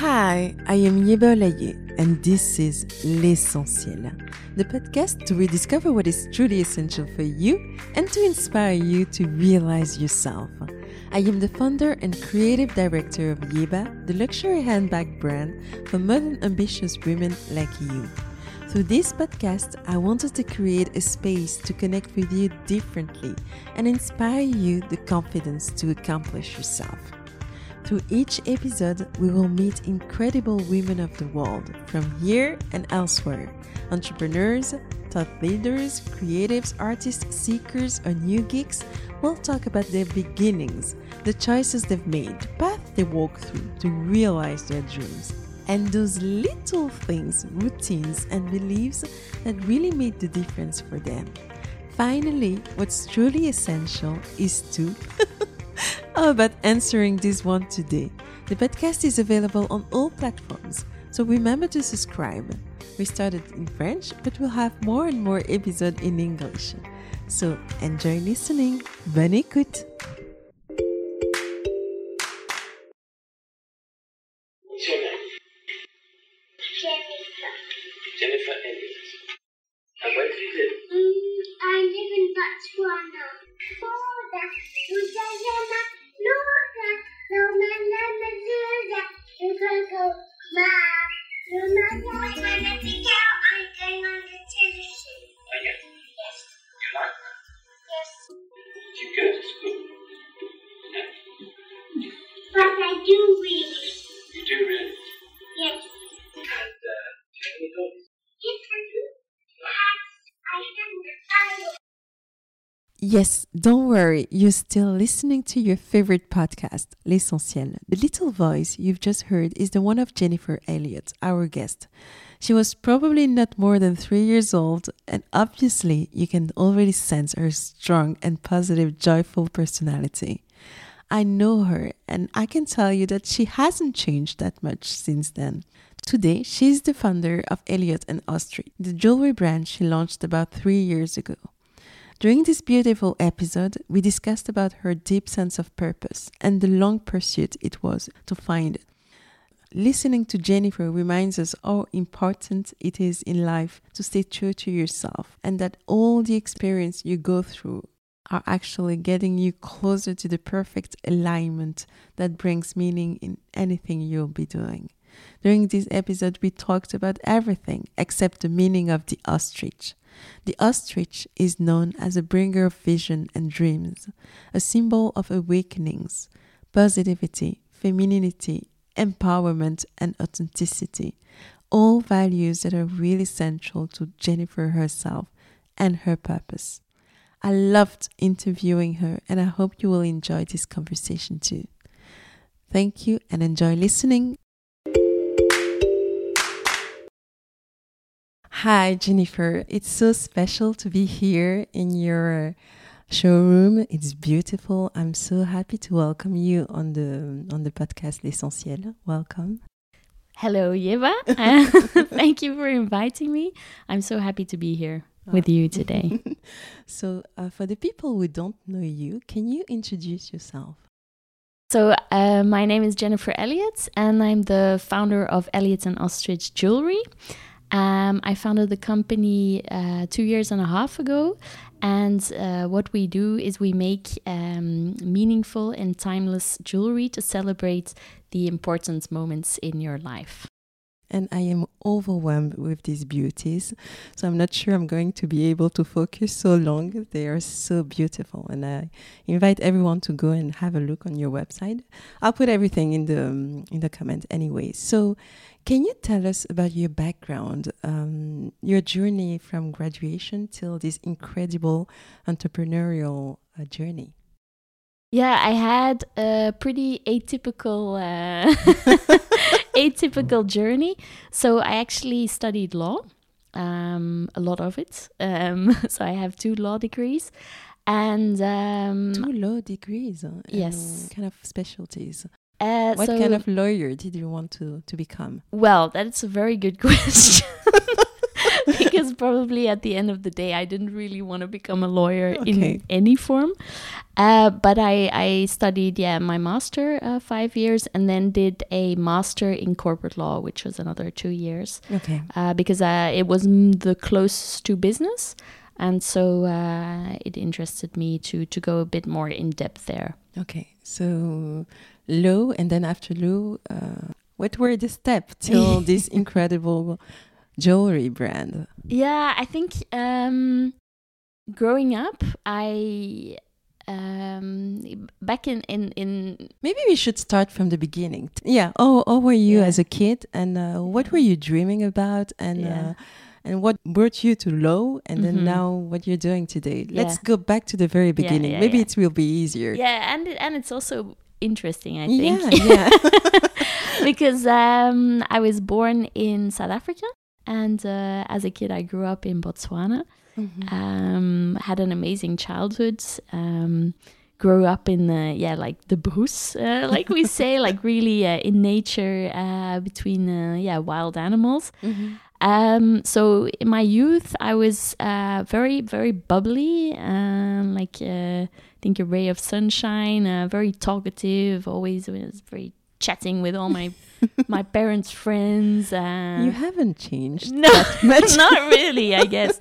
Hi, I am Yeba Olaye, and this is L'Essentiel, the podcast to rediscover what is truly essential for you and to inspire you to realize yourself. I am the founder and creative director of Yeba, the luxury handbag brand for modern ambitious women like you. Through this podcast, I wanted to create a space to connect with you differently and inspire you the confidence to accomplish yourself. Through each episode, we will meet incredible women of the world from here and elsewhere entrepreneurs, thought leaders, creatives, artists, seekers, or new geeks. We'll talk about their beginnings, the choices they've made, the path they walk through to realize their dreams, and those little things, routines, and beliefs that really made the difference for them. Finally, what's truly essential is to How about answering this one today? The podcast is available on all platforms, so remember to subscribe. We started in French, but we'll have more and more episodes in English. So enjoy listening. Bonne écoute! What's your name? Jennifer. Jennifer Elliot. And where do you live? Mm, I live in Botswana. Loda, Luda, Yama, Loda, Loma, Lama, Luda, Luda, Ma, Loma, Lama, Lama, Pika, I'm going on the television. Oh, yeah. Yes, You like that? yes. Do you go to school? No. But I do read. Yes, don't worry, you're still listening to your favorite podcast, L'Essentiel. The little voice you've just heard is the one of Jennifer Elliot, our guest. She was probably not more than three years old, and obviously, you can already sense her strong and positive, joyful personality. I know her, and I can tell you that she hasn't changed that much since then. Today, she's the founder of Elliot and Ostrich, the jewelry brand she launched about three years ago. During this beautiful episode, we discussed about her deep sense of purpose and the long pursuit it was to find it. Listening to Jennifer reminds us how important it is in life to stay true to yourself and that all the experience you go through are actually getting you closer to the perfect alignment that brings meaning in anything you'll be doing. During this episode, we talked about everything except the meaning of the ostrich. The ostrich is known as a bringer of vision and dreams, a symbol of awakenings, positivity, femininity, empowerment, and authenticity. All values that are really central to Jennifer herself and her purpose. I loved interviewing her, and I hope you will enjoy this conversation too. Thank you and enjoy listening. Hi, Jennifer. It's so special to be here in your showroom. It's beautiful. I'm so happy to welcome you on the on the podcast L'Essentiel. Welcome. Hello, Yeva. Uh, Thank you for inviting me. I'm so happy to be here with you today. so, uh, for the people who don't know you, can you introduce yourself? So, uh, my name is Jennifer Elliot, and I'm the founder of Elliot and Ostrich Jewelry. Um, I founded the company uh, two years and a half ago, and uh, what we do is we make um, meaningful and timeless jewelry to celebrate the important moments in your life. And I am overwhelmed with these beauties. So I'm not sure I'm going to be able to focus so long. They are so beautiful, and I invite everyone to go and have a look on your website. I'll put everything in the um, in the comment anyway. So, can you tell us about your background, um, your journey from graduation till this incredible entrepreneurial uh, journey? Yeah, I had a pretty atypical uh, atypical journey. So I actually studied law, um, a lot of it. Um, so I have two law degrees, and um, Two law degrees. uh, Yes. Kind of specialties. uh, What so- kind of lawyer did you want to, to become? Well, that's a very good question. because probably at the end of the day, I didn't really want to become a lawyer Okay. in any form. Uh, but I, I studied, yeah, my master uh, five years and then did a master in corporate law, which was another two years Okay. uh, because uh, it was the closest to business. And so uh, it interested me to, to go a bit more in depth there. Okay. So low, and then after low, uh, what were the steps till this incredible jewelry brand? Yeah, I think um, growing up, I um, back in in in Maybe we should start from the beginning. Yeah. Oh, how were you Yeah. as a kid, and uh, what were you dreaming about, and Yeah. uh, and what brought you to low, and then Mhm. now what you're doing today? Let's go back to the very beginning. yeah, Maybe yeah. it will be easier. yeah, and and it's also interesting, I think. Yeah, yeah. because um, I was born in South Africa, and uh, as a kid, I grew up in Botswana. Mhm. Um, had an amazing childhood. Um, grew up in the yeah, like the bush, uh, like we say, like really uh, in nature, uh, between uh, yeah wild animals. Mhm. Um, so in my youth, I was uh, very, very bubbly, um, like uh, I think a ray of sunshine. Uh, very talkative. Always was very chatting with all my my parents' friends. Uh, You haven't changed no, that much. not really, I guess.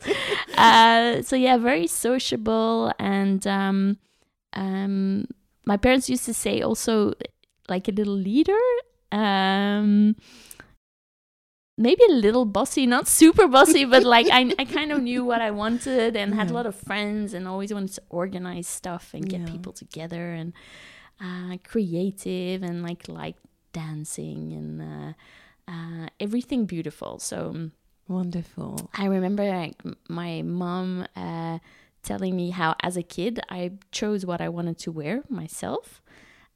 Uh, so yeah, very sociable, and um, um, my parents used to say also like a little leader. Um, maybe a little bossy, not super bossy, but like I, I kind of knew what I wanted and had a lot of friends and always wanted to organize stuff and get Yeah. people together and uh, creative and like like dancing and uh, uh, everything beautiful. So um, Wonderful. I remember like my mom uh, telling me how as a kid I chose what I wanted to wear myself.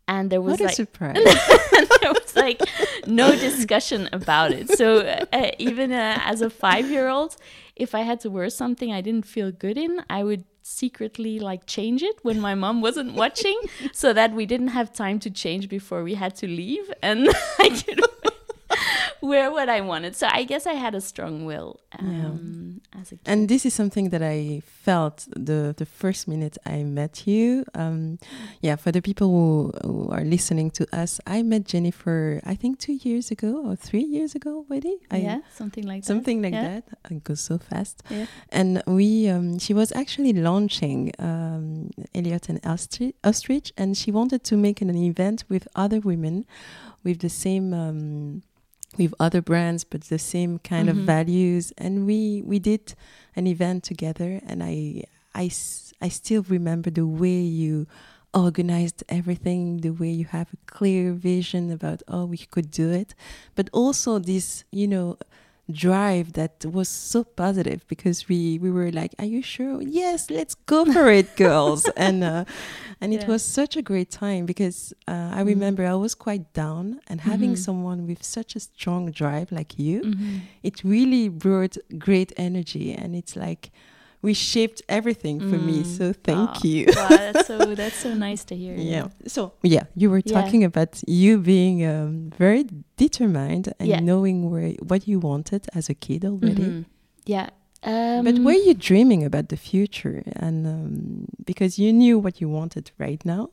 And there was What a like surprise. and there was like no discussion about it. So uh, even uh, as a five-year-old, if I had to wear something I didn't feel good in, I would secretly like change it when my mom wasn't watching, so that we didn't have time to change before we had to leave, and I could wear what I wanted. So I guess I had a strong will um, as a kid. And this is something that I felt the the first minute I met you. Um, yeah, for the people who, who are listening to us, I met Jennifer. I think two years ago or three years ago already. I, yeah, something like that. something that. like Yeah. that. It goes so fast. Yeah. And we, um, she was actually launching um, Elliot and Ostri- Ostrich, and she wanted to make an event with other women with the same. With other brands, but the same kind of Mhm. values, and we we did an event together, and I, I i still remember the way you organized everything, the way you have a clear vision about oh we could do it, but also this you know drive that was so positive because we we were like are you sure yes let's go for it girls and uh, and it Yeah. was such a great time because uh, i Mhm. remember i was quite down and having Mhm. someone with such a strong drive like you Mhm. it really brought great energy and it's like we shaped everything for me Mm. so thank you wow, that's so that's so nice to hear. yeah so yeah you were Yeah. talking about you being um, very determined and Yeah. knowing where what you wanted as a kid already Mhm. Yeah. Um, but were you dreaming about the future and um, because you knew what you wanted right now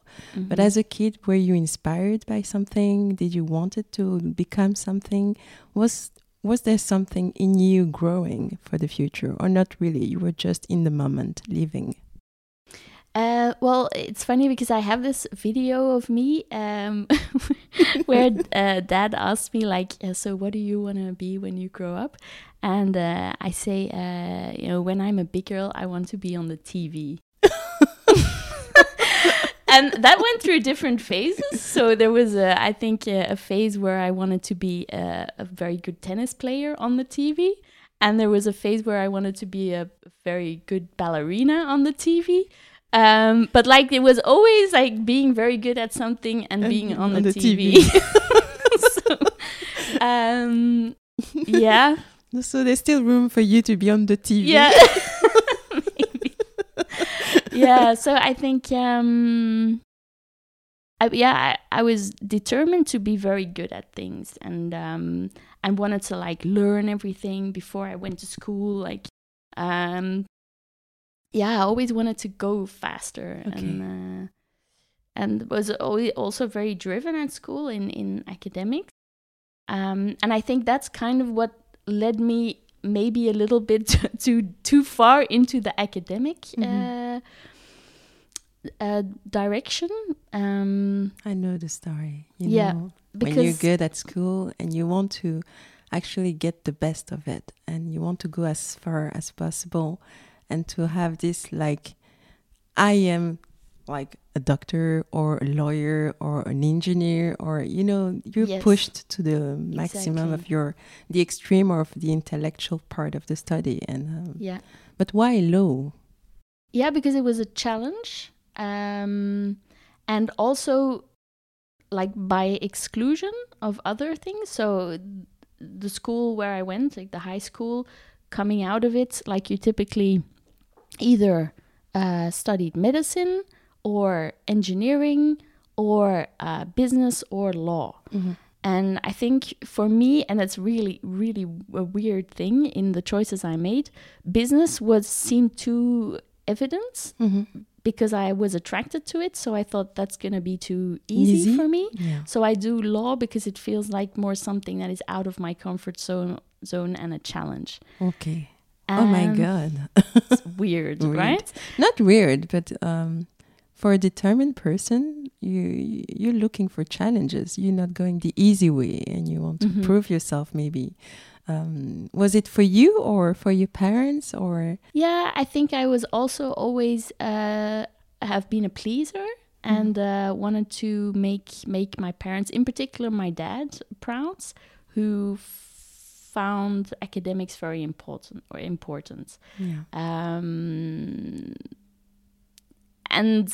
but mhm. as a kid were you inspired by something did you wanted to become something was was there something in you growing for the future or not really you were just in the moment living Uh, well, it's funny because I have this video of me um, where uh, dad asked me, like, so what do you want to be when you grow up? And uh, I say, uh, you know, when I'm a big girl, I want to be on the TV. and that went through different phases. So there was, a, I think, a, a phase where I wanted to be a, a very good tennis player on the TV. And there was a phase where I wanted to be a very good ballerina on the TV. Um, but like it was always like being very good at something and And being on, on the, the TV. so, um, yeah, so there's still room for you to be on the tv yeah. yeah. So I think, um, I, yeah, I, I was determined to be very good at things, and um, and wanted to like learn everything before I went to school. Like, um, yeah, I always wanted to go faster Okay. and uh, and was also very driven at school in in academics. Um, and I think that's kind of what led me maybe a little bit too too far into the academic uh, uh, direction. Um, I know the story. You Yeah, know, when you're good at school and you want to actually get the best of it and you want to go as far as possible and to have this like I am like a doctor or a lawyer or an engineer or you know you're Yes. pushed to the maximum of your the extreme of the intellectual part of the study and um, yeah. but why law Yeah, because it was a challenge. Um, and also like by exclusion of other things. So the school where I went, like the high school, coming out of it, like you typically either uh, studied medicine or engineering or uh, business or law. And I think for me, and that's really, really a weird thing in the choices I made, business was seemed too evident because I was attracted to it. So I thought that's going to be too easy, Easy? for me. yeah So I do law because it feels like more something that is out of my comfort zone, zone and a challenge. okay oh my god It's weird, Weird. right? not weird, but um, for a determined person, you you're looking for challenges. You're not going the easy way, and you want to Mhm. prove yourself. Maybe um, was it for you or for your parents or Yeah, I think I was also always uh, have been a pleaser and uh, wanted to make make my parents, in particular my dad, proud, who found academics very important or important. yeah Um, and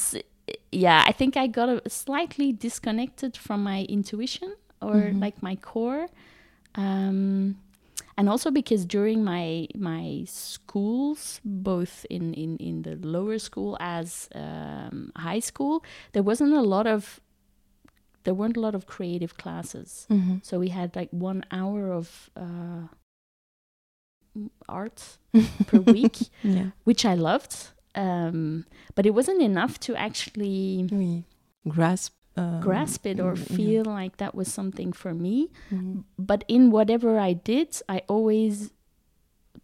yeah, I think I got a, slightly disconnected from my intuition or Mhm. like my core. Um, and also because during my my schools, both in, in, in the lower school as um, high school, there wasn't a lot of there weren't a lot of creative classes. Mhm. So we had like one hour of uh, art per week, yeah which I loved. Um, but it wasn't enough to actually grasp um, grasp it or mm, yeah. feel like that was something for me. Mhm. But in whatever I did, I always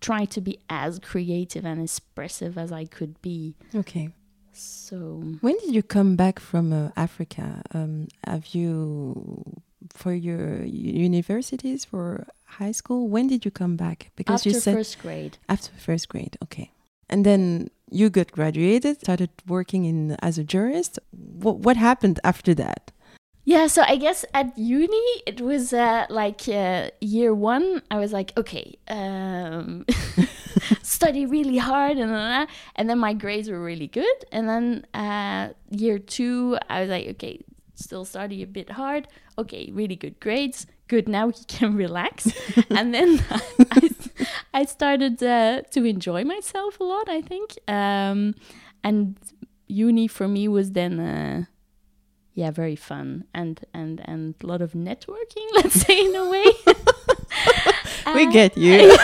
tried to be as creative and expressive as I could be. okay. So When did you come back from uh, Africa? Um, have you for your universities for high school? When did you come back? Because after you said first grade, After first grade, okay. And then you got graduated, started working in as a jurist. What what happened after that? Yeah, so I guess at uni it was uh, like uh, year one. I was like, okay, um, study really hard, and uh, and then my grades were really good. And then uh, year two, I was like, okay, still study a bit hard. Okay, really good grades. Good, now he can relax. and then I, I started uh, to enjoy myself a lot. I think, um, and uni for me was then. Uh, yeah very fun and and and a lot of networking let's say in a way we Uh, get you.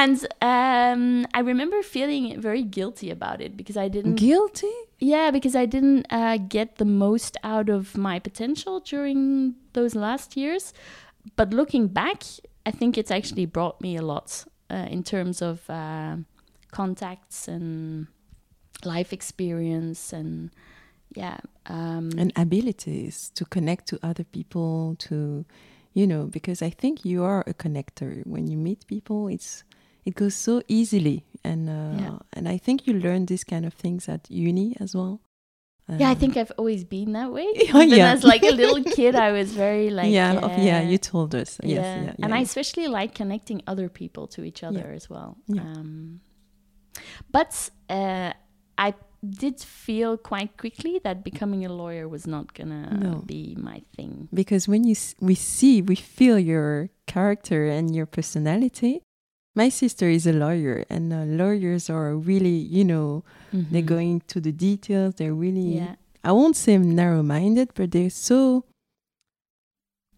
And um i remember feeling very guilty about it because i didn't Guilty? yeah because i didn't uh, get the most out of my potential during those last years but looking back i think it's actually brought me a lot uh, in terms of uh, contacts and life experience and yeah um And abilities to connect to other people, to, you know, because I think you are a connector. When you meet people, it's it goes so easily, and uh, Yeah. and I think you learn these kind of things at uni as well. Yeah, I Uh, think I've always been that way. Oh, yeah. as like a little kid, I was very like yeah, of- yeah, uh, you told us. Yes, yeah. yeah, and yeah, I especially like connecting other people to each other as well. Um, but uh, I did feel quite quickly that becoming a lawyer was not gonna No. be my thing. because when you s- we see we feel your character and your personality my sister is a lawyer and uh, lawyers are really you know they're Mhm. going to the details they're really Yeah, i won't say narrow minded but they're so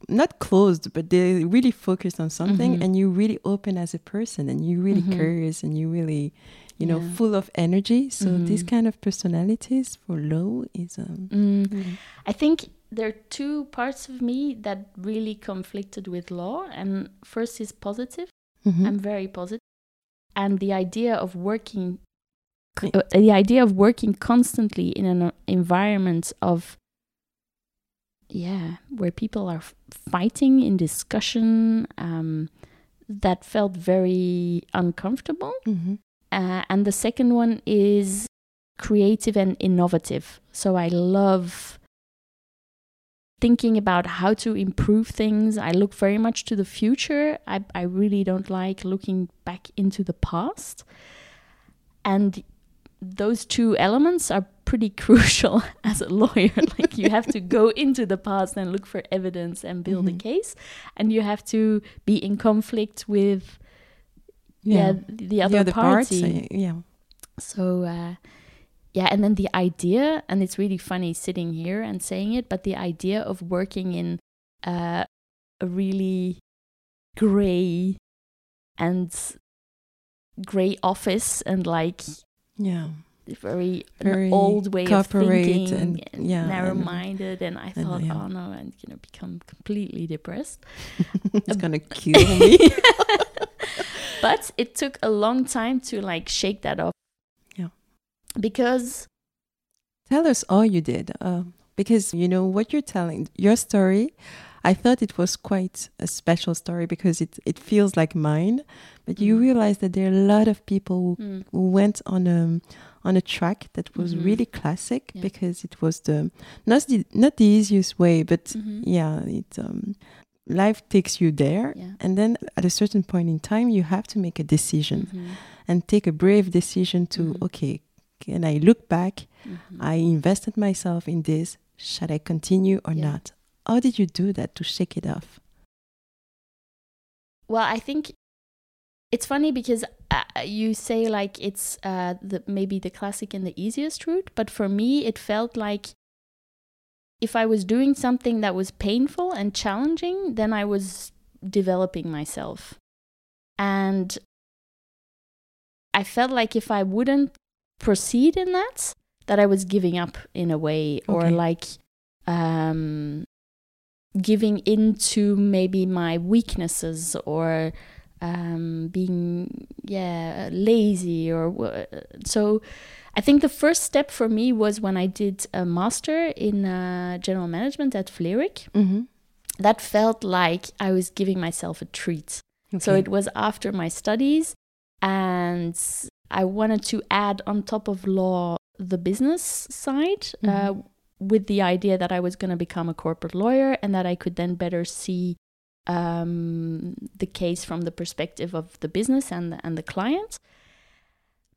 not closed, but they're really focused on something, Mhm. and you're really open as a person, and you're really Mhm. curious, and you're really, you know, Yeah. full of energy. So this Mhm. kind of personalities for low is um. Mm. I think there are two parts of me that really conflicted with law, and first is positive. Mhm. I'm very positive, and the idea of working, uh, the idea of working constantly in an uh, environment of, yeah, where people are fighting in discussion, um, that felt very uncomfortable. Mhm. Uh, and the second one is creative and innovative. So I love thinking about how to improve things. I look very much to the future. I, I really don't like looking back into the past. And those two elements are pretty crucial as a lawyer. like you have to go into the past and look for evidence and build Mhm. a case. And you have to be in conflict with yeah, the other the parts, party. uh, yeah. So uh, yeah, and then the idea, and it's really funny sitting here and saying it, but the idea of working in uh, a really gray and gray office and like Yeah. very, Very old way of thinking and- and, yeah, narrow-minded, and, I and, thought, yeah. oh no, I'm gonna become completely depressed. it's gonna kill me. but it took a long time to like shake that off. Because Tell us all you did, uh, because you know what you're telling. Your story, I thought it was quite a special story because it it feels like mine, but you Mm. realize that there are a lot of people who, mm, who went on a on a track that was Mhm. really classic Yeah. because it was the not the not the easiest way, but mhm, yeah, it um, life takes you there, Yeah. and then at a certain point in time, you have to make a decision mhm, and take a brave decision to Mhm. okay, can I look back? mhm. I invested myself in this. Should I continue or Yeah. not? How did you do that to shake it off? Well, I think it's funny because uh, you say like it's uh, the maybe the classic and the easiest route, but for me it felt like if I was doing something that was painful and challenging, then I was developing myself. And I felt like if I wouldn't proceed in that, that I was giving up in a way or like um giving into maybe my weaknesses or um, being yeah lazy or so i think the first step for me was when i did a master in uh, general management at Vlerick. Mm-hmm. that felt like i was giving myself a treat so it was after my studies and i wanted to add on top of law the business side uh, Mhm. with the idea that i was going to become a corporate lawyer and that i could then better see um, the case from the perspective of the business and the, and the client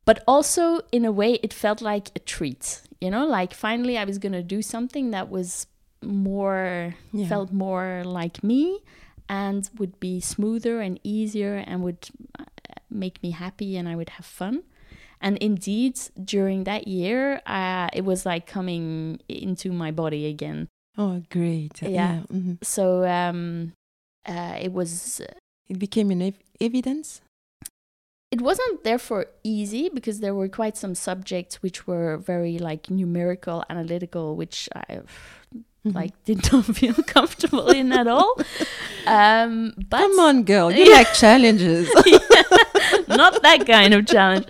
but also in a way it felt like a treat you know like finally i was going to do something that was more Yeah. felt more like me and would be smoother and easier and would uh, make me happy and i would have fun and indeed during that year uh, it was like coming into my body again Oh, great! Yeah. mhm. so um, uh, it was It became an ev- evidence. it wasn't therefore easy because there were quite some subjects which were very like numerical analytical which i Mhm. like did not feel comfortable in at all um but Come on, girl, you Yeah. like challenges. not that kind of challenge.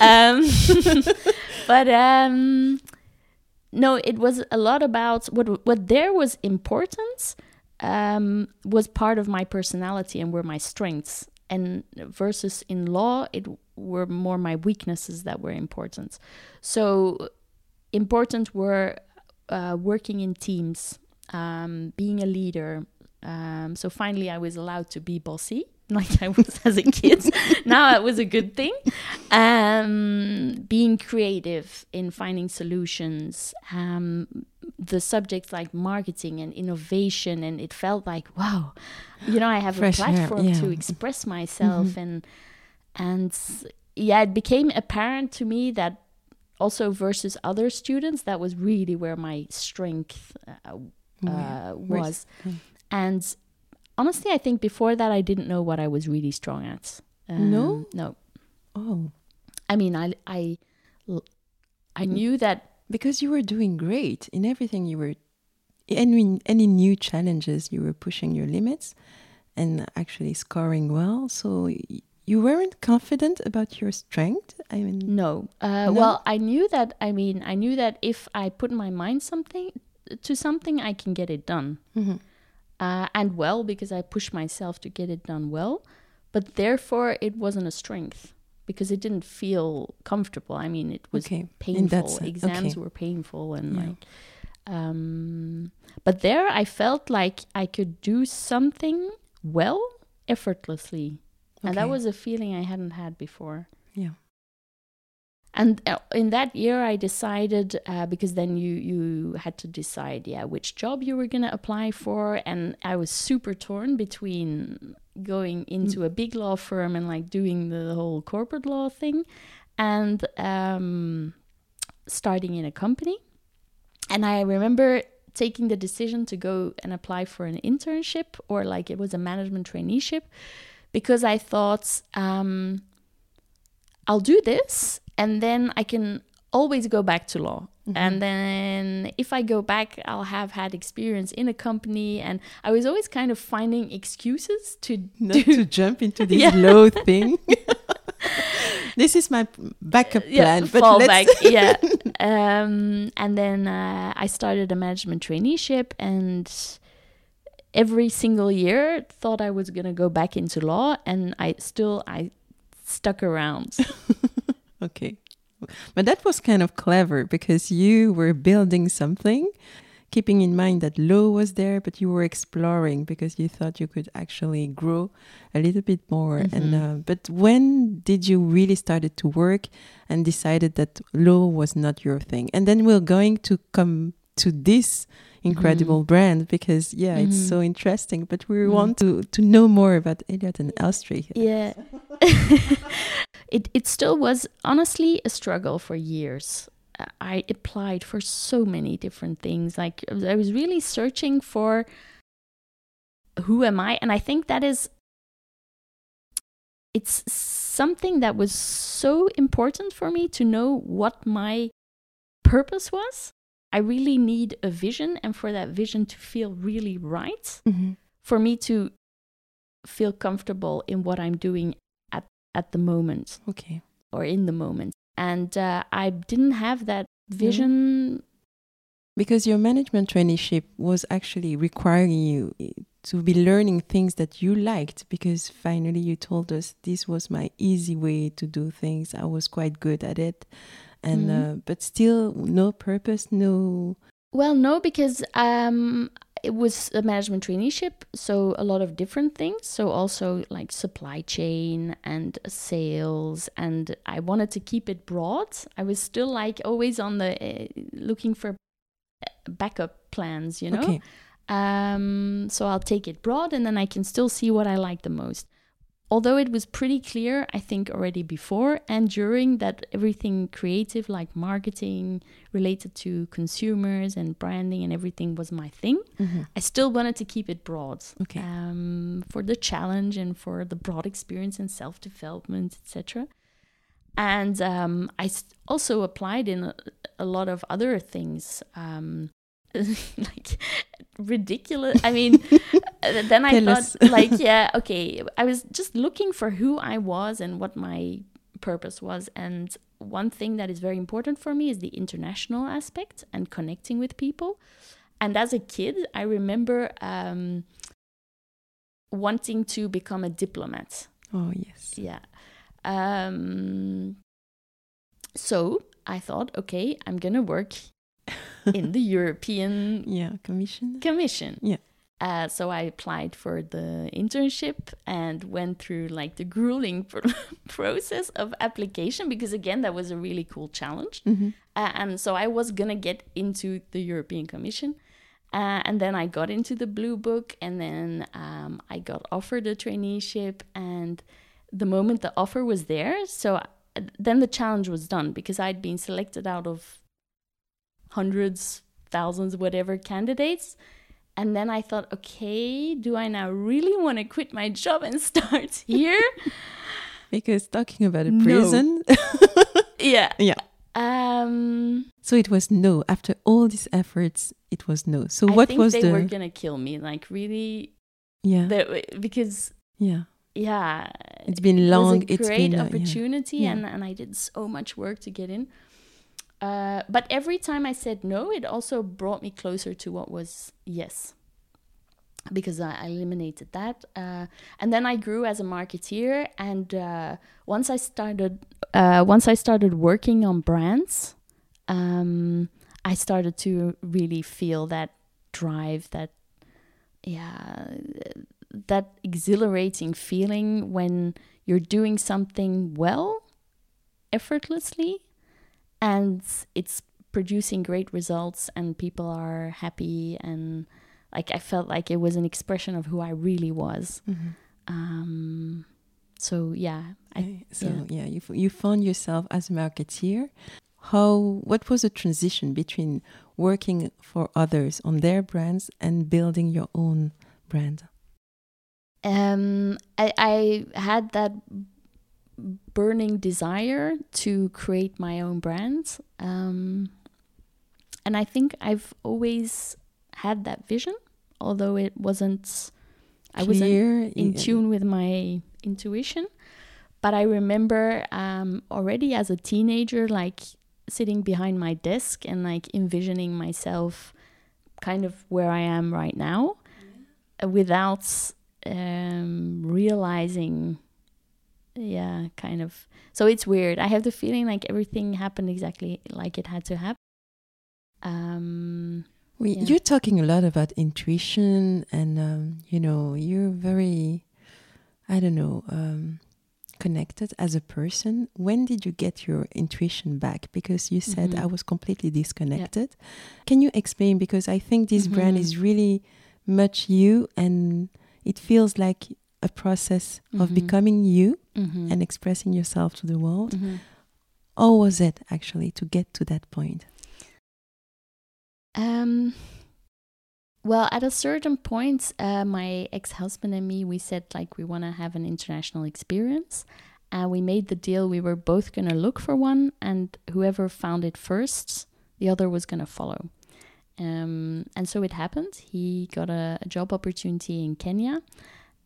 Um but um no it was a lot about what what there was important um was part of my personality and were my strengths. And versus in law it were more my weaknesses that were important. So important were uh, working in teams um, being a leader. Um, so finally i was allowed to be bossy like i was as a kid now it was a good thing um, being creative in finding solutions um, the subjects like marketing and innovation and it felt like wow you know i have Fresh a platform to yeah. Mm-hmm. express myself and and yeah it became apparent to me that also versus other students that was really where my strength uh, uh, was mm. And honestly, I think before that, I didn't know what I was really strong at. Um, No? no. Oh, I mean, I, I, I knew that. because you were doing great in everything you were any any new challenges you were pushing your limits and actually scoring well so you weren't confident about your strength i mean No. Uh, No? Well, I knew that. I mean, I knew that if I put my mind something to something, I can get it done. Mhm. Uh, and well, because I pushed myself to get it done well. But therefore, it wasn't a strength because it didn't feel comfortable. I mean, it was Okay, painful. Exams okay. were painful, and Yeah. like. Um, but there, I felt like I could do something well effortlessly, and that was a feeling I hadn't had before. yeah And uh, in that year, I decided uh, because then you you had to decide, yeah, which job you were gonna apply for, and I was super torn between going into a big law firm and like doing the whole corporate law thing, and um, starting in a company. And I remember taking the decision to go and apply for an internship or like it was a management traineeship because I thought. Um, I'll do this and then I can always go back to law. And then if I go back, I'll have had experience in a company. And I was always kind of finding excuses to not do to jump into this Yeah. low thing this is my backup plan but fallback. let's yeah. Um, and then uh, I started a management traineeship, and every single year thought I was gonna go back into law, and I still I stuck around. Okay. But that was kind of clever because you were building something, keeping in mind that low was there, but you were exploring because you thought you could actually grow a little bit more. And Mhm. uh, but when did you really started to work and decided that low was not your thing? And then we're going to come to this incredible brand because yeah, it's Mhm. so interesting. But we Mhm. want to to know more about Elliot and Ostrich. yeah it it still was honestly a struggle for years i applied for so many different things like i was really searching for who am i and i think that is it's something that was so important for me to know what my purpose was i really need a vision and for that vision to feel really right Mhm. for me to feel comfortable in what I'm doing at at the moment Okay. or in the moment. And uh, I didn't have that vision. Because your management traineeship was actually requiring you eh, to be learning things that you liked because finally you told us this was my easy way to do things. I was quite good at it. And Mhm. uh, but still no purpose, no Well, no, because um, it was a management traineeship, so a lot of different things. So also like supply chain and sales, and I wanted to keep it broad. I was still like always on the uh, looking for backup plans, you know. Okay. Um, so I'll take it broad and then I can still see what I like the most. Although it was pretty clear, I think, already before and during that everything creative, like marketing related to consumers and branding and everything, was my thing. Mhm. I still wanted to keep it broad Okay. um, for the challenge and for the broad experience and self development, etc. And um, I also applied in a, a lot of other things, um, like ridiculous. I mean, uh, then I thought, like, yeah, okay. I was just looking for who I was and what my purpose was. And one thing that is very important for me is the international aspect and connecting with people. And as a kid, I remember um, wanting to become a diplomat. Oh yes. Yeah. Um, so I thought, okay, I'm gonna work in the European Yeah, commission. Commission. Yeah. Uh, so I applied for the internship and went through like the grueling pro- process of application because again that was a really cool challenge. Mhm. Uh, and so I was gonna get into the European Commission. Uh, and then I got into the Blue Book, and then um, I got offered a traineeship. And the moment the offer was there, so uh, then the challenge was done because I'd been selected out of hundreds, thousands, whatever candidates. and then I thought, okay, do I now really want to quit my job and start here? Because talking about a No. prison, yeah. yeah. Um, So it was no. After all these efforts, it was no. So I what think was they the were gonna kill me, like really, yeah the, because yeah? yeah, It's been it long. was a It's great been uh, opportunity, Yeah. and and I did so much work to get in. Uh, but every time I said no, it also brought me closer to what was yes, because I eliminated that. Uh, and then I grew as a marketeer, and uh, once I started, uh, once I started working on brands, um, I started to really feel that drive, that yeah, that exhilarating feeling when you're doing something well, effortlessly, and it's producing great results, and people are happy, and like I felt like it was an expression of who I really was. Mhm. Um, so yeah, I, so yeah. yeah, you f- you found yourself as a marketeer. How what was the transition between working for others on their brands and building your own brand? um, I, I had that burning desire to create my own brand. Um, and I think I've always had that vision, although it wasn't, I wasn't Clear, in yeah. tune with my intuition. But I remember um, already as a teenager, like sitting behind my desk and like envisioning myself kind of where I am right now uh, without um, realizing, yeah, kind of. So it's weird. I have the feeling like everything happened exactly like it had to happen. Um, We, Yeah. You're talking a lot about intuition, and um, you know, you're very, I don't know, um, connected as a person. When did you get your intuition back? Because you said Mhm. I was completely disconnected. Can you explain? Because I think this brand Mhm. is really much you, and it feels like a process of Mhm. becoming you mhm, and expressing yourself to the world. mhm. How was it actually to get to that point? Um, well, at a certain point, uh, my ex-husband and me, we said like we want to have an international experience, and we made the deal. We were both gonna look for one, and whoever found it first, the other was gonna follow. Um, and so it happened. He got a, a job opportunity in Kenya,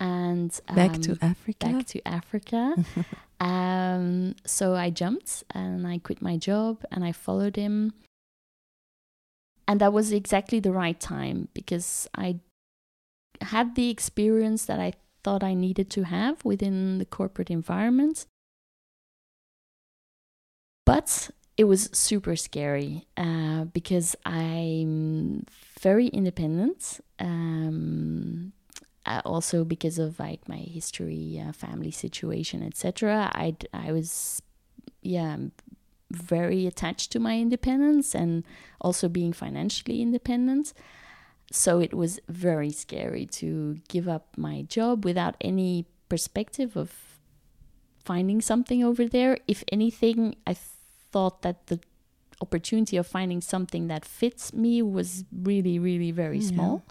and Back um, to Africa. back to Africa. um, so I jumped and I quit my job and I followed him. And that was exactly the right time because I had the experience that I thought I needed to have within the corporate environment. But it was super scary uh, because I'm very independent. Um, uh, also because of like my history, uh, family situation, etc. I I was yeah very attached to my independence and also being financially independent. So it was very scary to give up my job without any perspective of finding something over there. If anything, I thought that the opportunity of finding something that fits me was really, really very small.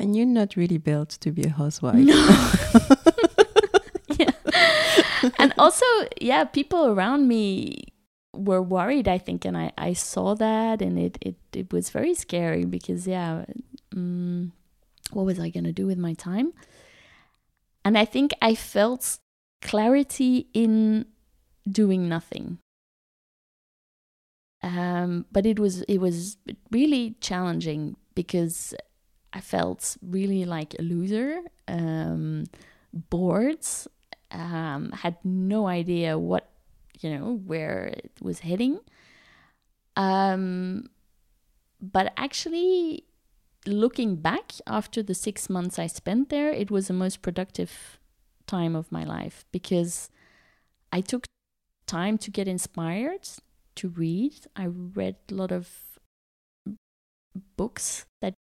And you're not really built to be a housewife. No. yeah. And also, yeah, people around me were worried, I think, and I, I saw that, and it, it, it was very scary because, yeah, um, what was I going to do with my time? And I think I felt clarity in doing nothing. Um, but it was it was really challenging because I felt really like a loser, um, bored, um, had no idea what, you know, where it was heading. Um, but actually, looking back after the six months I spent there, it was the most productive time of my life because I took time to get inspired, to read. I read a lot of books that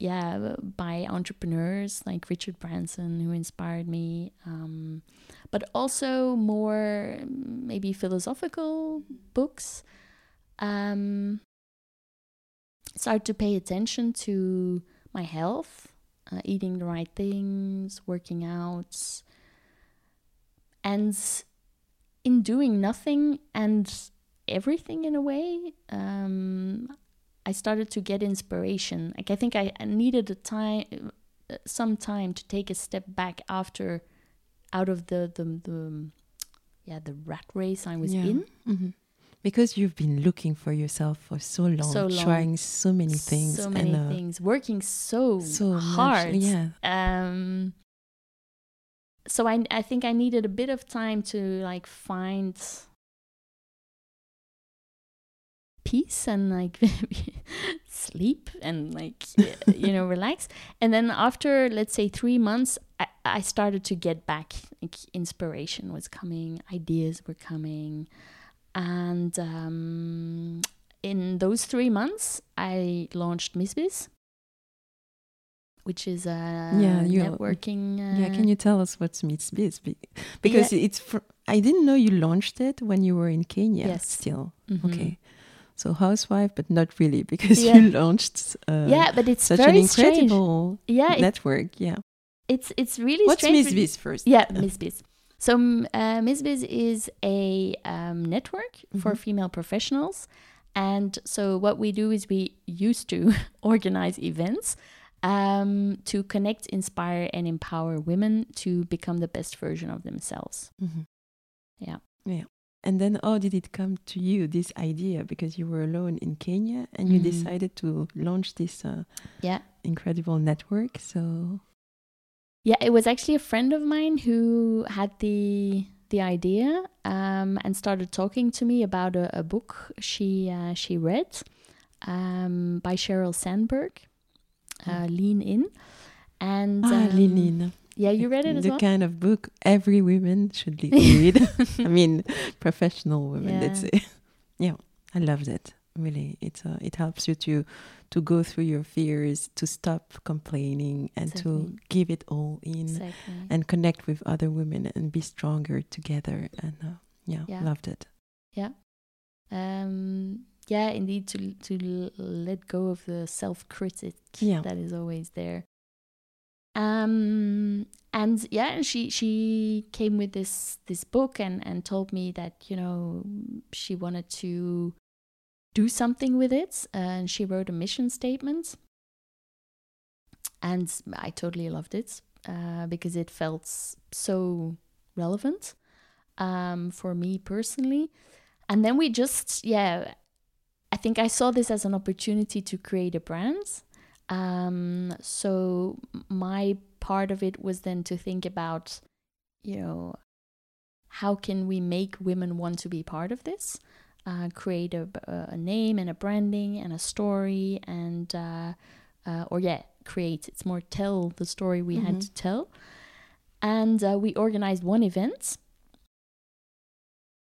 yeah by entrepreneurs like richard branson who inspired me um, but also more maybe philosophical books um, started to pay attention to my health, uh, eating the right things, working out, and in doing nothing and everything in a way, um, I started to get inspiration. Like I think I, needed a time, uh, some time to take a step back after, out of the the, the yeah the rat race I was Yeah. in. Mhm. Because you've been looking for yourself for so long, So long. trying so many things, so many and, uh, things, working so, so much- hard. yeah, Um, so I I think I needed a bit of time to like find peace and like sleep and like you know relax and then after let's say three months I, I started to get back like inspiration was coming ideas were coming and um, in those three months i launched misbiz which is a Yeah, you- networking uh, yeah. Can you tell us what's Miss Biz? Be- Because it's fr- I didn't know you launched it when you were in Kenya. Yes. Still, mhm. okay. So housewife, but not really because Yeah. you launched. Uh, yeah but it's such very an strange incredible yeah network. Yeah. it's it's really What's strange Miss Biz first? Yeah, Miss Biz. So uh, Miss Biz is a um, network for Mhm. female professionals, and so what we do is we used to organize events um, to connect, inspire, and empower women to become the best version of themselves. Mhm. Yeah. Yeah. And then how did it come to you, this idea? Because you were alone in Kenya and you Mhm. decided to launch this uh, Yeah. incredible network. So, Yeah, it was actually a friend of mine who had the the idea um, and started talking to me about a, a book she uh, she read um, by Sheryl Sandberg, uh, Lean In, and ah, um, Lean In. Yeah, you read it as the well. kind of book every woman should read. I mean, professional women. Let's say. yeah, I loved it. Really, it uh, it helps you to to go through your fears, to stop complaining, and to give it all in, exactly. and connect with other women and be stronger together. And uh, yeah, Yeah. loved it. um, yeah, indeed, to to l- let go of the self critic Yeah. that is always there. Um, and yeah, and she she came with this this book and and told me that you know she wanted to do something with it, and she wrote a mission statement. And I totally loved it uh, because it felt so relevant um, for me personally. And then we just, yeah, I think I saw this as an opportunity to create a brand. Um, so my part of it was then to think about, you know, how can we make women want to be part of this? Uh, create a name and a branding and a story and, uh, uh, or yeah, create. It's more tell the story we had Mhm. to tell. And uh, we organized one event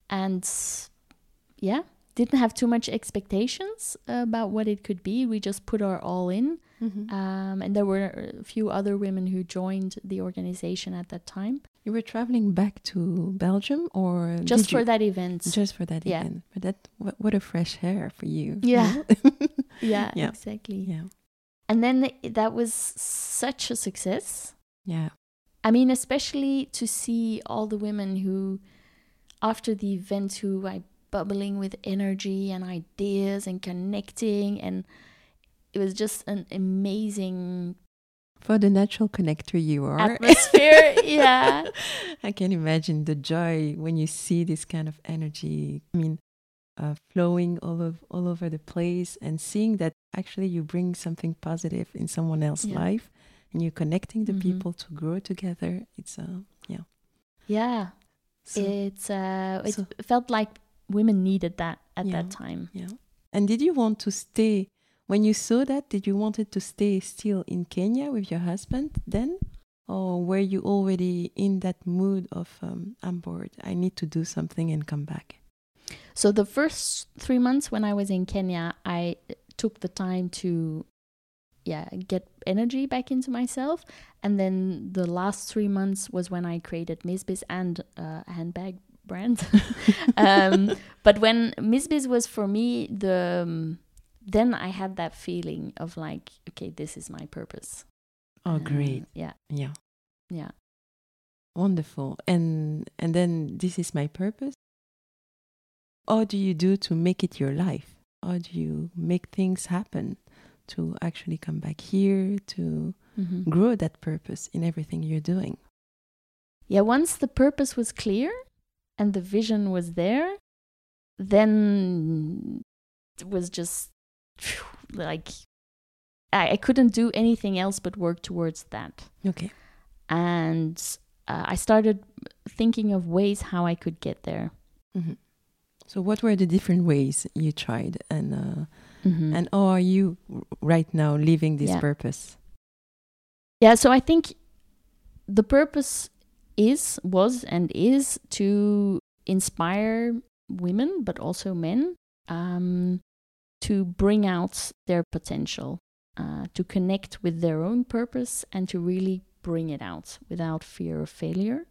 and yeah didn't have too much expectations about what it could be we just put our all in Mm-hmm. um, and there were a few other women who joined the organization at that time You were traveling back to Belgium, or just for you- that event Just for that Yeah. event. But that what, what a fresh hair for you. Yeah. yeah, Yeah. exactly yeah. and then th- that was such a success Yeah. I mean, especially to see all the women who, after the event, who are bubbling with energy and ideas and connecting, and it was just an amazing For the natural connector you are. atmosphere. yeah, I can imagine the joy when you see this kind of energy. I mean, uh, flowing all of all over the place, and seeing that actually you bring something positive in someone else's Yeah. life, and you're connecting the Mhm. people to grow together. It's uh, yeah. yeah. So, It's uh, it so- felt like women needed that at Yeah. that time. yeah. And did you want to stay when you saw that? Did you wanted to stay still in Kenya with your husband then? Or were you already in that mood of um, I'm bored, I need to do something and come back? So the first three months when I was in Kenya, I took the time to, yeah, get energy back into myself, and then the last three months was when I created Misbiz and uh, a handbag brand. um, but when Miss Biz was for me the um, then I had that feeling of like, okay, this is my purpose. Oh, And, great. Yeah, Yeah. yeah. Wonderful. And and then this is my purpose. How do you do to make it your life? How do you make things happen to actually come back here to Mhm. grow that purpose in everything you're doing? Yeah, once the purpose was clear and the vision was there, then it was just phew, like I, I couldn't do anything else but work towards that. Okay. And uh, I started thinking of ways how I could get there. hmm So what were the different ways you tried and uh, Mhm. and how are you right now living this Yeah. purpose? Yeah, so I think the purpose is, was, and is to inspire women, but also men, um, to bring out their potential, uh, to connect with their own purpose, and to really bring it out without fear of failure.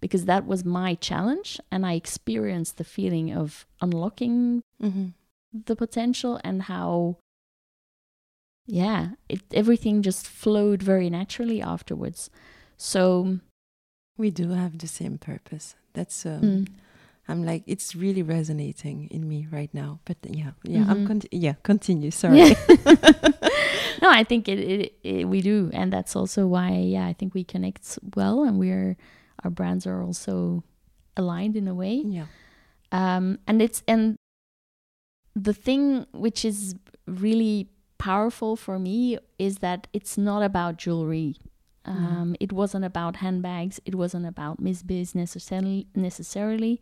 Because that was my challenge, and I experienced the feeling of unlocking hmm the potential and how yeah it everything just flowed very naturally afterwards so We do have the same purpose. That's um, mm, I'm like it's really resonating in me right now. But yeah, yeah, I'm Mhm. conti- yeah. Continue. Sorry. Yeah. no i think it, it, it we do and that's also why yeah i think we connect well and we're our brands are also aligned in a way yeah. um, and it's and the thing which is really powerful for me is that it's not about jewelry Mhm. um, it wasn't about handbags it wasn't about miss biz necessarily necessarily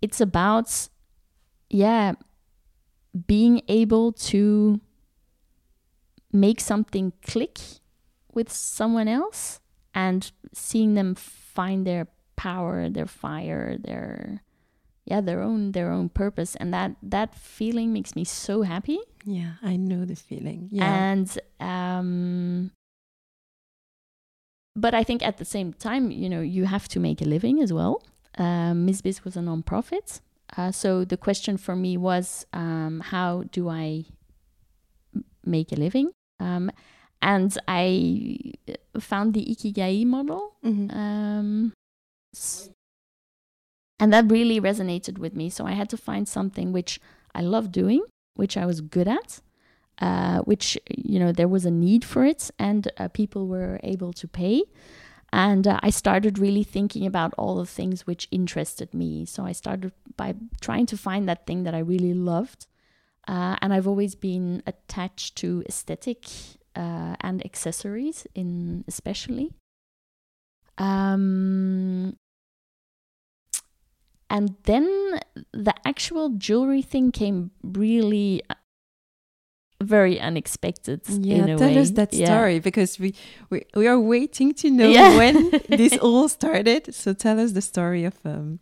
it's about yeah being able to make something click with someone else and seeing them find their power their fire their yeah their own their own purpose and that that feeling makes me so happy Yeah, I know the feeling. Yeah. and um but i think at the same time you know you have to make a living as well um, miss biz was a non-profit uh, so the question for me was um, how do i make a living um, and i found the ikigai model Mhm. um, and that really resonated with me. So I had to find something which I love doing, which I was good at, uh, which, you know, there was a need for it and uh, people were able to pay. And uh, I started really thinking about all the things which interested me. So I started by trying to find that thing that I really loved. Uh, and I've always been attached to aesthetic uh, and accessories, in especially. Um, and then the actual jewelry thing came really very unexpected Yeah, in a tell way. us that Yeah. story because we, we we are waiting to know Yeah. when this all started. So tell us the story of um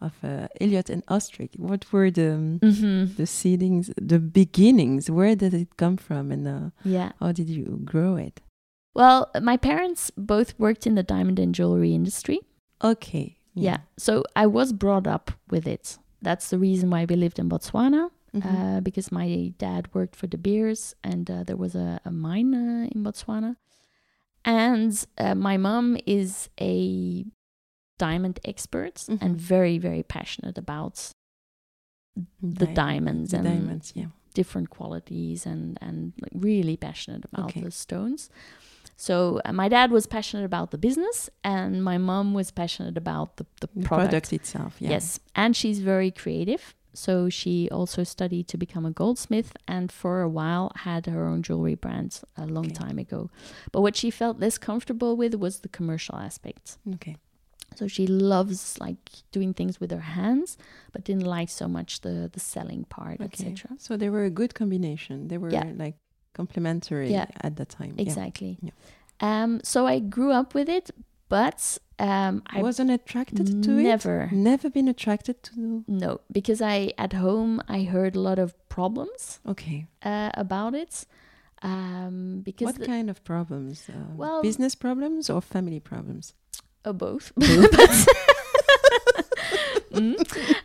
of uh, Elliot and Ostrich. What were the um, Mhm. the seedings, the beginnings? Where did it come from, and uh, Yeah. how did you grow it? Well, my parents both worked in the diamond and jewelry industry. Okay. Yeah. So I was brought up with it. That's the reason why we lived in Botswana, Mhm. uh, because my dad worked for De Beers and uh, there was a, a mine uh, in Botswana. And uh, my mom is a diamond expert and Mhm. very, very passionate about the Di- diamonds the and diamonds. Yeah. different qualities and and like really passionate about Okay. the stones. So uh, my dad was passionate about the business, and my mom was passionate about the the The product. product itself. Yeah. Yes, and she's very creative. So she also studied to become a goldsmith, and for a while had her own jewelry brand a long Okay. time ago. But what she felt less comfortable with was the commercial aspect. Okay. So she loves like doing things with her hands, but didn't like so much the the selling part, Okay. etc. So they were a good combination. They were Yeah. like complementary Yeah. at that time. Exactly. Yeah. Um, so I grew up with it, but um, I wasn't attracted to it. never. Never been attracted to. No, because I at home I heard a lot of problems Okay. uh, about it. Um, because What the- kind of problems? Uh, Well- business problems or family problems? uh, both. Both. but, Mm.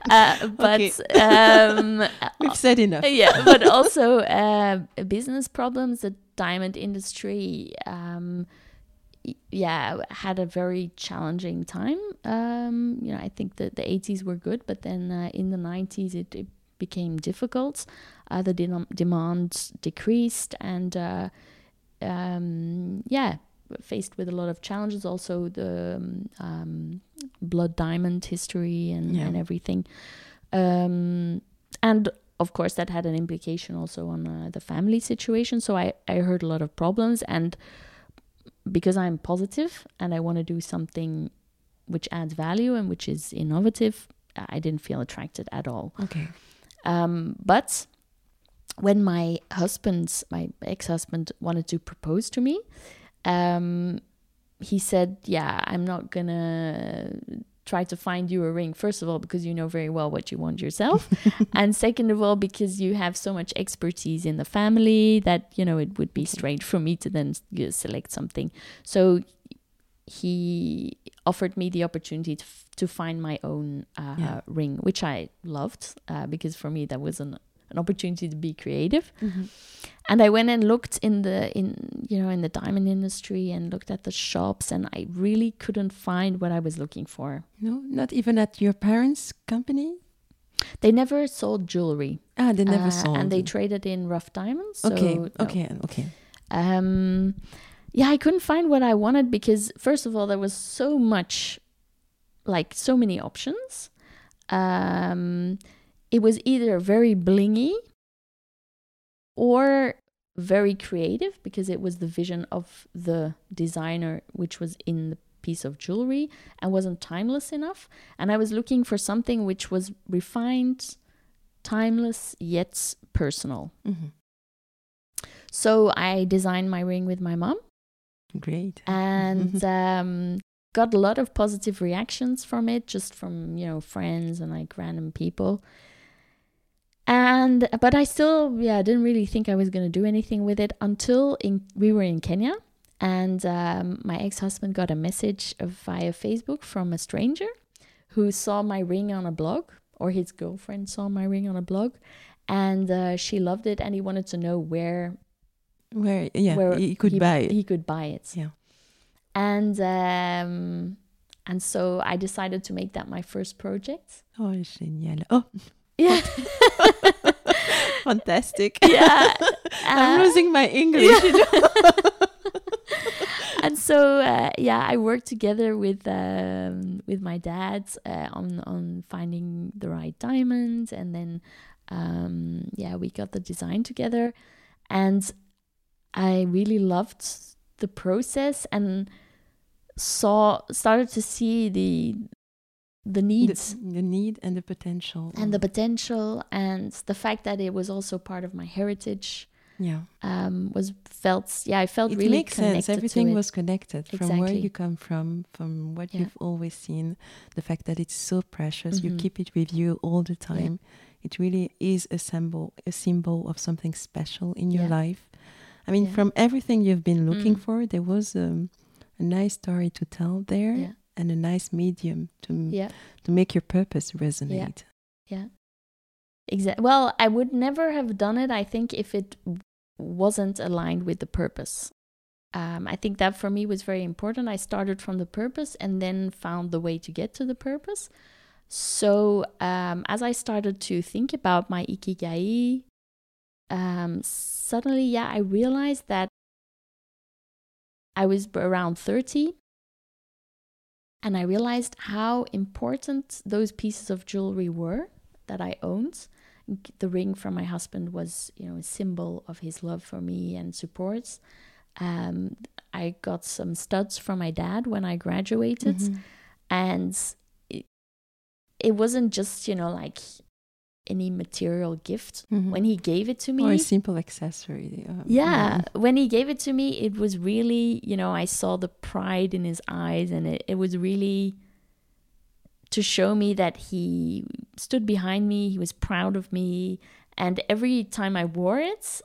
Uh, but Okay. um, We've said enough. yeah, but also uh, business problems. The diamond industry, um, yeah, had a very challenging time. Um, you know, I think that the 80s were good, but then uh, in the 90s it, it became difficult. Uh, the denom- demand decreased, and uh, um, yeah, faced with a lot of challenges. Also, the um, um, blood diamond history and, Yeah. and everything. Um, and of course, that had an implication also on uh, the family situation. So I, I heard a lot of problems. And because I'm positive and I want to do something which adds value and which is innovative, I didn't feel attracted at all. Okay. Um, but when my husband, my ex-husband, wanted to propose to me, um, he said, "Yeah, I'm not gonna try to find you a ring. First of all, because you know very well what you want yourself, and second of all, because you have so much expertise in the family that you know it would be strange for me to then select something." So he offered me the opportunity to, f- to find my own uh, Yeah. ring, which I loved uh, because for me that was an, an opportunity to be creative. And I went and looked in the in you know in the diamond industry and looked at the shops, and I really couldn't find what I was looking for. No, not even at your parents' company. They never sold jewelry, Ah, they never uh, sold. and they traded in rough diamonds. So okay, no. okay, okay. um yeah i couldn't find what i wanted because first of all there was so much like so many options um it was either very blingy or very creative because it was the vision of the designer which was in the piece of jewelry and wasn't timeless enough and i was looking for something which was refined timeless yet personal Mhm. so I designed my ring with my mom Great. and um, got a lot of positive reactions from it, just from you know friends and like random people. And but I still yeah didn't really think I was gonna do anything with it until in, we were in Kenya, and um, my ex husband got a message via Facebook from a stranger who saw my ring on a blog, or his girlfriend saw my ring on a blog, and uh, she loved it, and he wanted to know where Where yeah, where you could he, buy it. He could buy it. Yeah. And um, and so I decided to make that my first project. Oh, génial. Oh, Yeah. fantastic. yeah. I'm Uh, losing my English. know. and so uh, yeah, I worked together with um, with my dad uh, on on finding the right diamond, and then um, yeah, we got the design together, and I really loved the process and saw started to see the the needs the, the need and the potential. and the potential and the fact that it was also part of my heritage yeah. um, was felt yeah I felt It really makes connected sense. Everything was connected exactly. from where you come from, from what Yeah. you've always seen, the fact that it's so precious. You Mhm. keep it with you all the time. It really is a symbol, a symbol of something special in your Yeah. life. I mean, Yeah. from everything you've been looking Mm. for, there was um, a nice story to tell there, Yeah. And a nice medium to yeah. to make your purpose resonate. Yeah. Exactly well I would never have done it I think if it wasn't aligned with the purpose. Um, I think that for me was very important. I started from the purpose and then found the way to get to the purpose. So um, as I started to think about my ikigai um, suddenly yeah I realized that I was around 30 and I realized how important those pieces of jewelry were that I owned. The ring from my husband was, you know, a symbol of his love for me and support. Um, I got some studs from my dad when I graduated, Mhm. and it, it wasn't just, you know, like any material gift. Mhm. When he gave it to me, or a simple accessory. um, yeah, when he gave it to me, it was really, you know, I saw the pride in his eyes, and it, it was really to show me that he stood behind me, he was proud of me. And every time I wore it,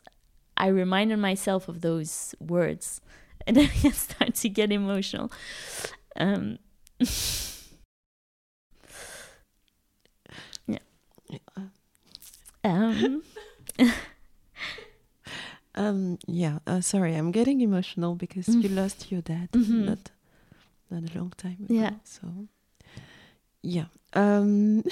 I reminded myself of those words. And then I start to get emotional. Um, Um, Um, yeah, uh, sorry, I'm getting emotional because you Mm. lost your dad Mhm. not not a long time ago. Yeah. So yeah. Um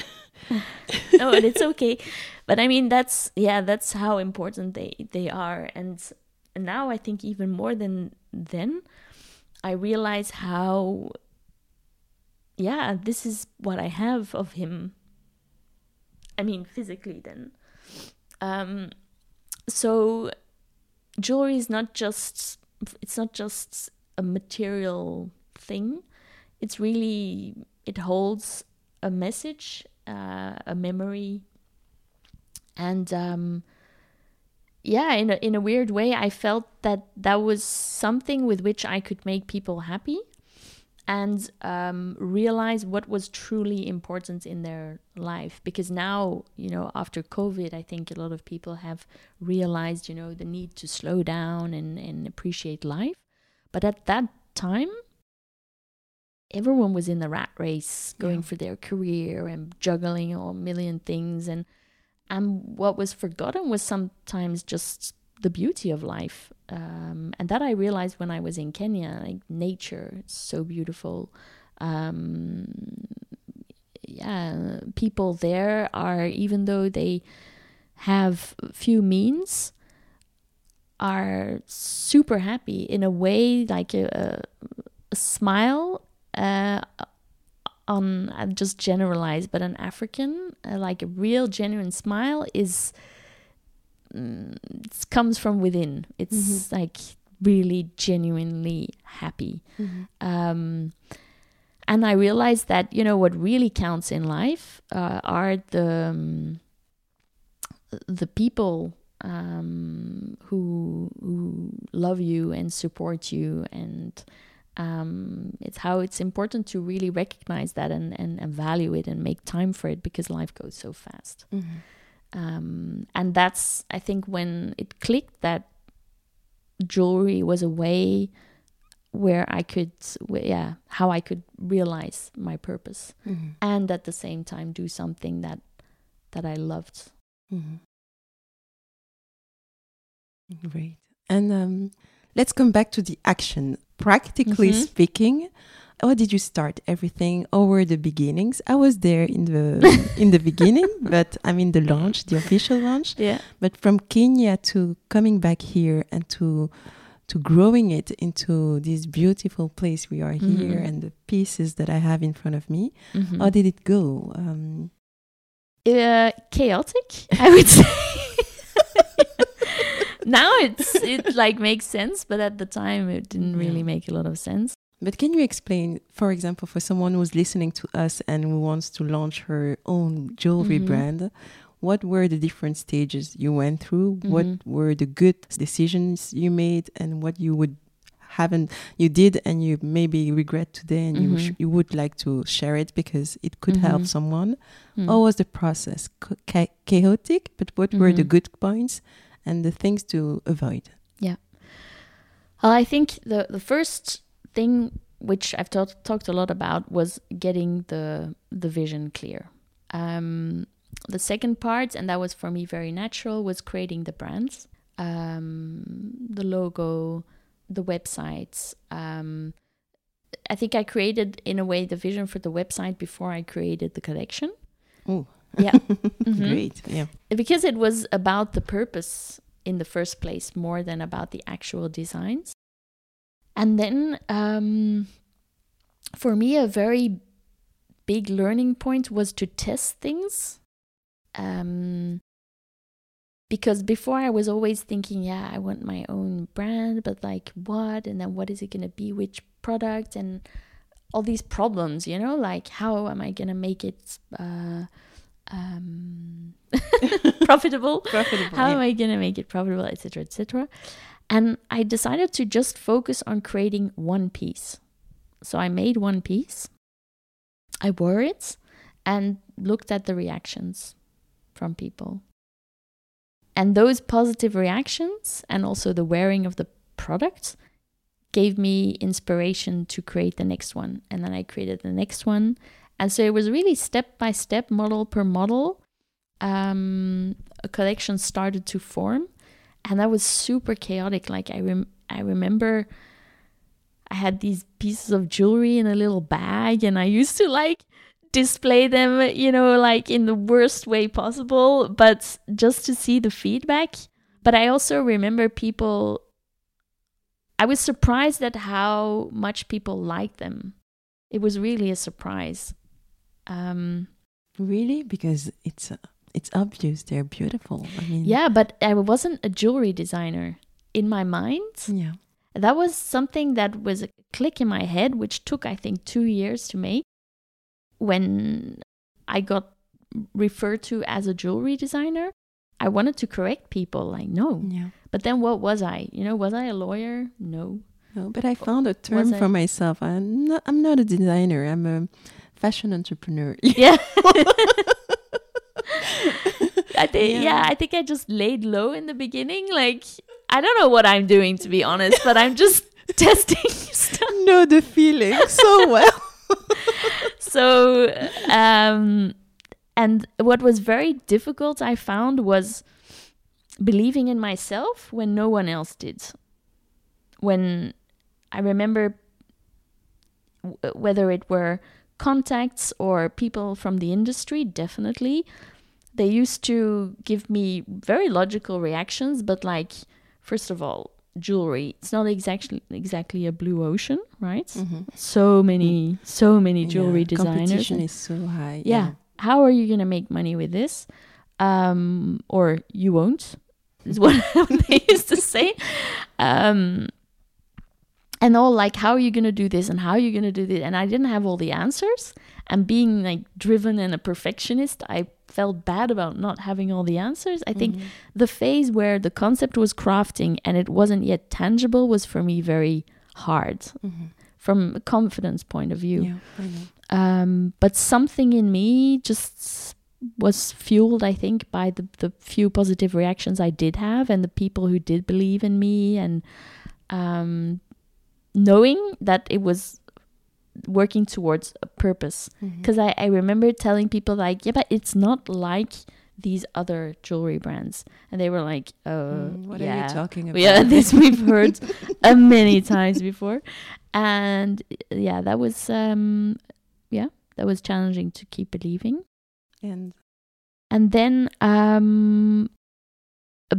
no, but it's okay. But I mean, that's yeah, that's how important they they are, and now I think even more than then, I realize how. Yeah, this is what I have of him. I mean, physically, then. Um, so, jewelry is not just it's not just a material thing. It's really it holds a message, uh, a memory, and um, yeah, in a in a weird way, I felt that that was something with which I could make people happy, and um, realize what was truly important in their life. Because now, you know, after COVID, I think a lot of people have realized, you know, the need to slow down and and appreciate life. But at that time, everyone was in the rat race going Yeah. for their career and juggling a million things and and what was forgotten was sometimes just the beauty of life um, and that i realized when i was in kenya like nature so beautiful. Um, yeah people there are even though they have few means are super happy in a way like a, a, smile uh, on I just generalize, but an African, uh, like a real genuine smile, is mm, it comes from within. It's like really genuinely happy. Um, and I realized that you know what really counts in life uh, are the um, the people um, who who love you and support you and um, it's how it's important to really recognize that and, and, and value it and make time for it because life goes so fast. Um, and that's, I think, when it clicked that jewelry was a way where I could, yeah, how I could realize my purpose Mhm. and at the same time do something that that I loved. Mhm. Great. And um, let's come back to the action. Practically Mhm. speaking, how did you start everything? How were the beginnings? I was there in the in the beginning, but I mean the launch, the official launch. Yeah. But from Kenya to coming back here and to to growing it into this beautiful place we are here Mhm. and the pieces that I have in front of me, Mhm. how did it go? Um, uh, chaotic, I would say. now it's it like makes sense, but at the time it didn't really Yeah. make a lot of sense. But can you explain, for example, for someone who's listening to us and who wants to launch her own jewelry Mhm. brand, what were the different stages you went through? Mhm. What were the good decisions you made, and what you would haven't you did and you maybe regret today, and you sh- you would like to share it because it could help Mhm. someone? Mm. How was the process? Cha- cha- chaotic, but what were the Mhm. good points and the things to avoid? Yeah. Well, I think the the first thing which I've talked talked a lot about was getting the the vision clear. Um, the second part, and that was for me very natural, was creating the brands, um, the logo, the websites. Um, I think I created in a way the vision for the website before I created the collection. Oh, Yeah. Mhm. great! Yeah. because it was about the purpose in the first place more than about the actual designs and then um, for me a very big learning point was to test things um, because before i was always thinking yeah i want my own brand but like what and then what is it going to be which product and all these problems you know like how am i going to make it uh, um, profitable Profitable. how yeah. am I gonna make it profitable, etc., etc. And I decided to just focus on creating one piece. So I made one piece, I wore it, and looked at the reactions from people. And those positive reactions, and also the wearing of the product, gave me inspiration to create the next one. And then I created the next one. And so it was really step by step, model per model, um, a collection started to form, and that was super chaotic. Like I rem- I remember I had these pieces of jewelry in a little bag, and I used to like display them, you know, like in the worst way possible, but just to see the feedback. But I also remember people, I was surprised at how much people liked them. It was really a surprise. Um, Really? Because it's uh, it's obvious they're beautiful. I mean, yeah, but I wasn't a jewelry designer. In my mind, yeah. that was something that was a click in my head, which took, I think, two years to make. When I got referred to as a jewelry designer, I wanted to correct people, like, no. Yeah. But then what was I? You know, was I a lawyer? No. No, but I found a term I- for myself. I'm not, I'm not a designer. I'm a fashion entrepreneur. Yeah. I think yeah. Yeah. I think I just laid low in the beginning. Like I don't know what I'm doing to be honest, but I'm just testing stuff. know the feeling so well. So um and what was very difficult I found was believing in myself when no one else did. When I remember w- whether it were contacts or people from the industry, definitely, they used to give me very logical reactions, but like, first of all, jewelry, it's not exactly exactly a blue ocean, right? So many, so many jewelry Mm-hmm. Yeah, designers. Competition is so high. yeah. How are you going to make money with this? Um, or you won't, is what they used to say. Um, and all like, how are you going to do this and how are you going to do this? And I didn't have all the answers. And being like driven and a perfectionist, I felt bad about not having all the answers. I think the phase where the concept was crafting and it wasn't yet tangible was for me very hard from a confidence point of view. Yeah, Um, but something in me just was fueled, I think, by the, the few positive reactions I did have and the people who did believe in me and um, knowing that it was working towards a purpose. Mm-hmm. Because I, I remember telling people, like, yeah, but it's not like these other jewelry brands. And they were like, uh, Mm, what yeah. are you talking about? Yeah, this we've heard uh, many times before, and yeah, that was um, yeah, that was challenging to keep believing. and And then um, a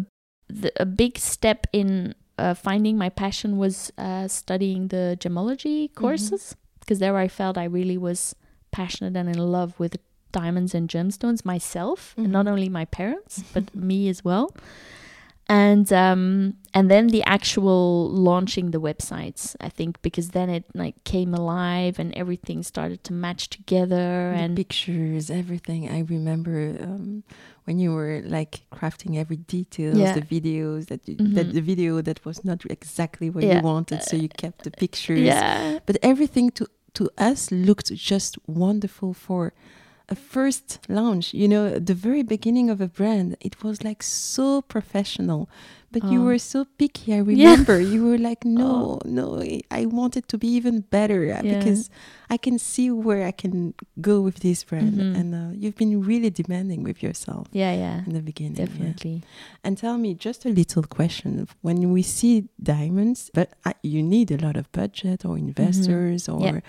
the, a big step in uh, finding my passion was uh, studying the gemology courses because there I felt I really was passionate and in love with diamonds and gemstones myself, and not Mhm. only my parents but me as well. And um, and then the actual launching the websites, I think, because then it like came alive and everything started to match together the and pictures, everything. I remember um, when you were like crafting every detail, Yeah. the videos that you, Mhm. that the video that was not exactly what Yeah. you wanted, so you kept the pictures. yeah, But everything to to us looked just wonderful for a first launch. You know, the very beginning of a brand, it was like so professional. But you Oh. were so picky. I Yeah. remember you were like, no, no, I- want it to be even better uh, Yeah. because I can see where I can go with this brand. Mhm. And uh, you've been really demanding with yourself yeah, yeah, in the beginning. yeah. definitely. And tell me just a little question. When we see diamonds, but uh, you need a lot of budget or investors or Mm-hmm. Yeah.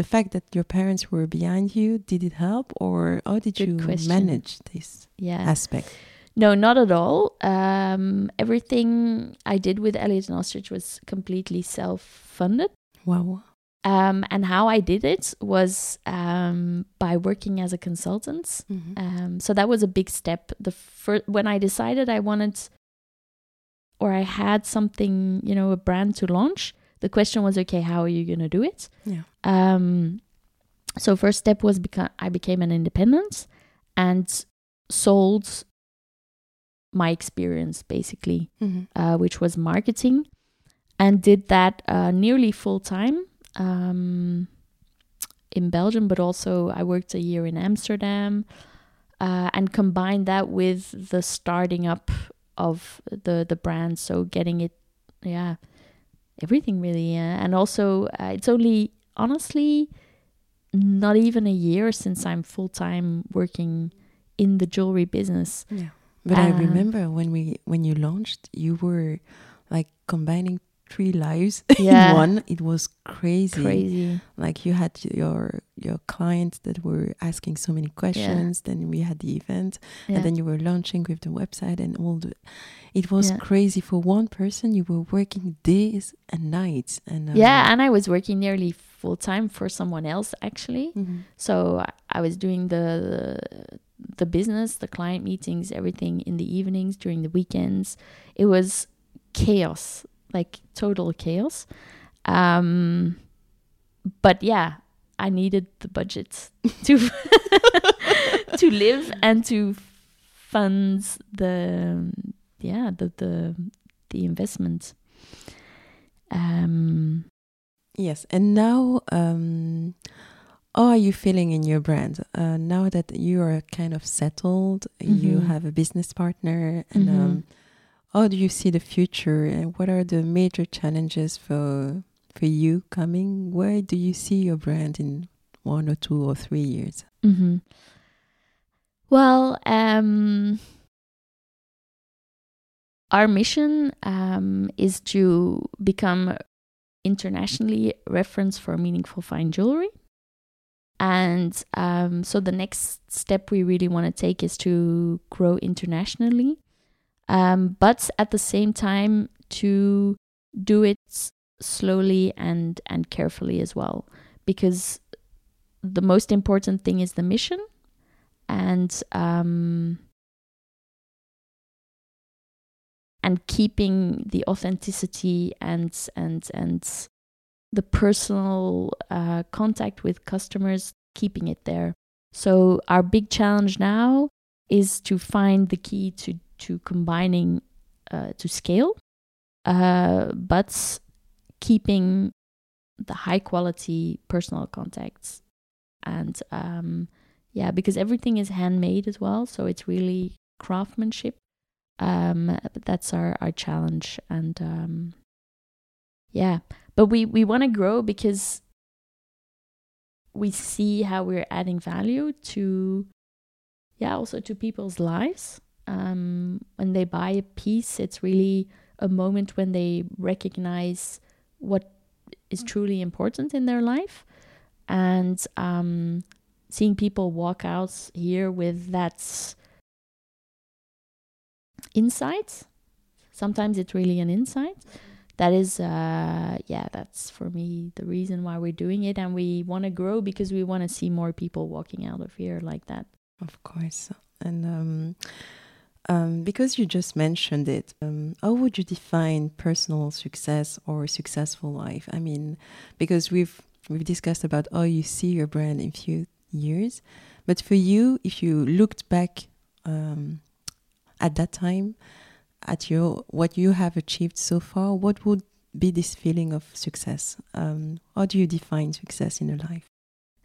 the fact that your parents were behind you, did it help or how did Good you question. manage this Yeah. aspect? No, not at all. Um, everything I did with Elliot and Ostrich was completely self-funded. Wow. Um, and how I did it was um, by working as a consultant. Mhm. Um, so that was a big step. The fir- when I decided I wanted, or I had something, you know, a brand to launch. The question was, okay, how are you going to do it? Yeah. Um, so first step was beca- I became an independent and sold my experience basically, Mhm. uh, which was marketing, and did that uh, nearly full time um, in Belgium, but also I worked a year in Amsterdam, uh, and combined that with the starting up of the the brand, so getting it, yeah, everything really, yeah, and also uh, it's only honestly not even a year since I'm full time working in the jewelry business. Yeah. But I Uh, remember when we when you launched, you were like combining three lives Yeah. in one. It was crazy. Crazy. Like you had your your clients that were asking so many questions. Then we had the event, Yeah. and then you were launching with the website and all the. It was Yeah. crazy for one person. You were working days and nights, and um, yeah, and I was working nearly full time for someone else actually. mhm. So I- I was doing the the business, the client meetings, everything in the evenings during the weekends. It was chaos, like total chaos. Um, but yeah, I needed the budget to to live and to fund the yeah the the the investment. Um, Yes, and now, um, are you feeling in your brand uh, now that you are kind of settled? You Mhm. have a business partner, and Mhm. um, how do you see the future? And what are the major challenges for for you coming? Where do you see your brand in one or two or three years? hmm Well, um, our mission um, is to become internationally referenced for meaningful fine jewelry. And um, so the next step we really want to take is to grow internationally, um, but at the same time to do it slowly and and carefully as well, because the most important thing is the mission and um, and keeping the authenticity and and and the personal uh, contact with customers, keeping it there. So our big challenge now is to find the key to to combining uh, to scale, uh, but keeping the high quality personal contacts and um, yeah, because everything is handmade as well, so it's really craftsmanship. Um, but that's our our challenge, and um, yeah, but we we want to grow because we see how we're adding value to yeah also to people's lives. Um when they buy a piece it's really a moment when they recognize what is truly important in their life. And um seeing people walk out here with that insight sometimes it's really an insight that is uh yeah that's for me the reason why we're doing it and we want to grow because we want to see more people walking out of here like that Of course. And um, um, because you just mentioned it, um, how would you define personal success or successful life? I mean, because we've we've discussed about how you see your brand in few years, but for you, if you looked back um, at that time, at your what you have achieved so far, what would be this feeling of success? Um, how do you define success in a life?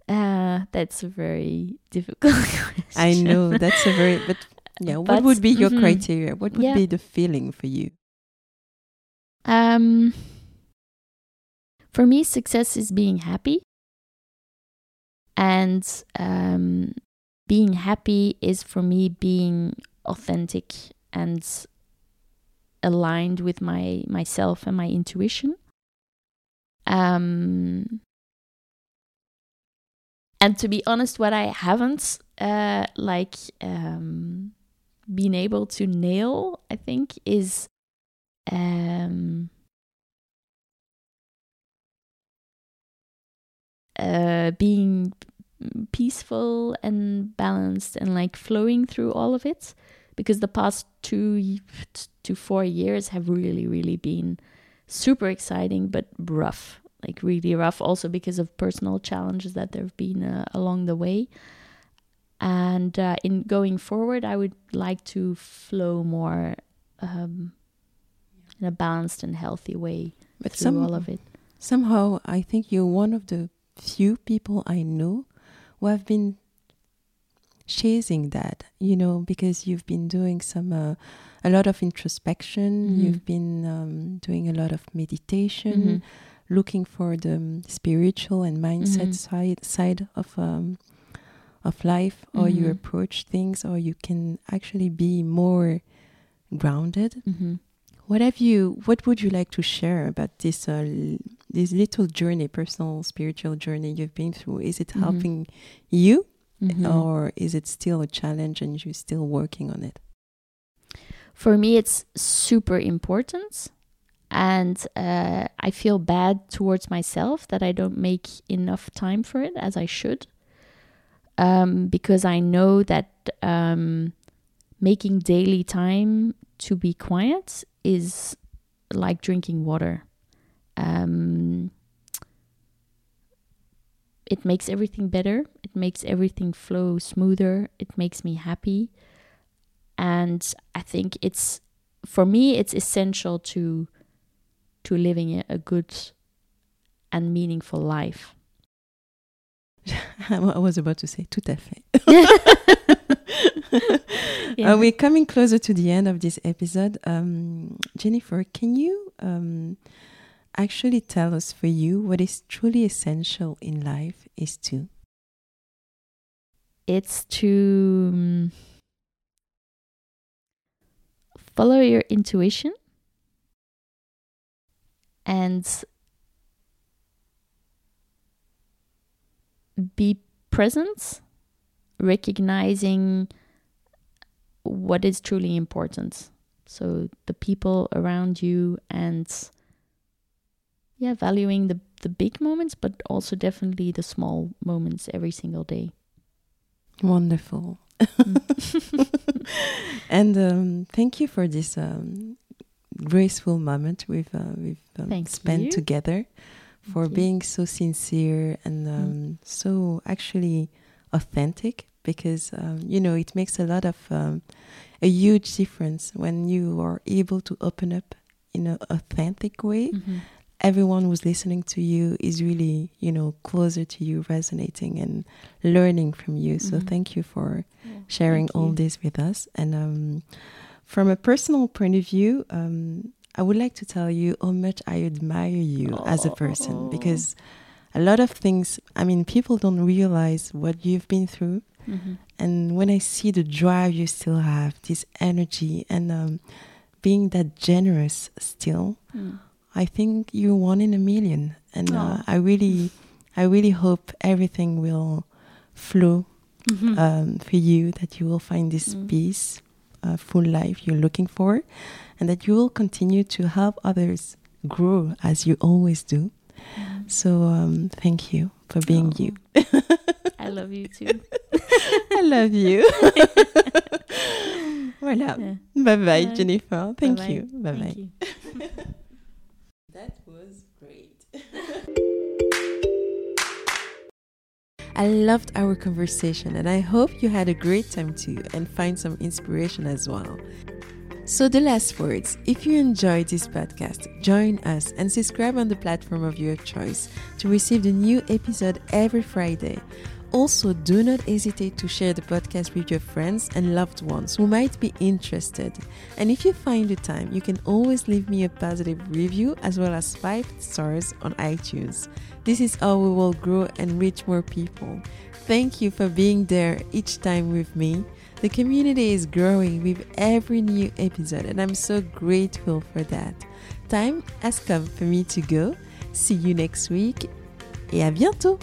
uh that's a very difficult question I know that's a very but yeah. What would be your mhm. criteria? What would Yeah. be the feeling for you? Um, for me, success is being happy. And um, being happy is for me being authentic and aligned with my myself and my intuition. Um, and to be honest, what I haven't uh, like um, been able to nail, I think, is um, uh, being peaceful and balanced and like flowing through all of it because the past two to four years have really really been super exciting but rough like really rough also because of personal challenges that there have been uh, along the way. And uh, in going forward i would like to flow more um, in a balanced and healthy way But through some, all of it. somehow, I think you're one of the few people I know who have been chasing that. You know, because you've been doing some uh, a lot of introspection. Mhm. You've been um, doing a lot of meditation, Mhm. looking for the um, spiritual and mindset Mhm. side side of um, of life, or you Mhm. approach things, or you can actually be more grounded. hmm What have you? What would you like to share about this uh, l- this little journey, personal spiritual journey you've been through? Is it Mhm. helping you, hmm or is it still a challenge and you're still working on it? For me, it's super important. And uh, I feel bad towards myself that I don't make enough time for it as I should. Um, because I know that um, making daily time to be quiet is like drinking water. Um, it makes everything better, it makes everything flow smoother, it makes me happy and i think it's for me it's essential to to living a, good and meaningful life I was about to say tout à fait. Yeah. Uh, we're coming closer to the end of this episode. Um, Jennifer, can you um, actually tell us for you what is truly essential in life is to? it's to um, follow your intuition and be present recognizing what is truly important so the people around you and yeah valuing the the big moments but also definitely the small moments every single day Wonderful. and um, thank you for this um, graceful moment we've, uh, we've um, spent you. together for Thank you. being so sincere and um, so actually authentic because um, you know it makes a lot of um, a huge difference when you are able to open up in an authentic way Mhm. Everyone who's listening to you is really you know closer to you resonating and learning from you so Mhm. thank you for Yeah, sharing all you. this with us. And um, from a personal point of view, um, I would like to tell you how much I admire you as a person because a lot of things, I mean, people don't realize what you've been through. Mhm. And when I see the drive you still have, this energy, and um, being that generous still, Mm. I think you're one in a million. And uh, I really, I really hope everything will flow Mhm. um, for you that you will find this Mm. peace, uh, full life you're looking for, and that you will continue to help others grow as you always do. Mhm. So, um, thank you for being Oh. you. I love you too. I love you. voilà. Yeah. Bye bye, Bye. Jennifer. Thank Bye-bye. you. Bye bye. You. I loved our conversation and I hope you had a great time too and find some inspiration as well. So, the last words if you enjoyed this podcast, join us and subscribe on the platform of your choice to receive the new episode every Friday. Also, do not hesitate to share the podcast with your friends and loved ones who might be interested. And if you find the time, you can always leave me a positive review as well as five stars on iTunes. This is how we will grow and reach more people. Thank you for being there each time with me. The community is growing with every new episode, and I'm so grateful for that. Time has come for me to go. See you next week, et à bientôt!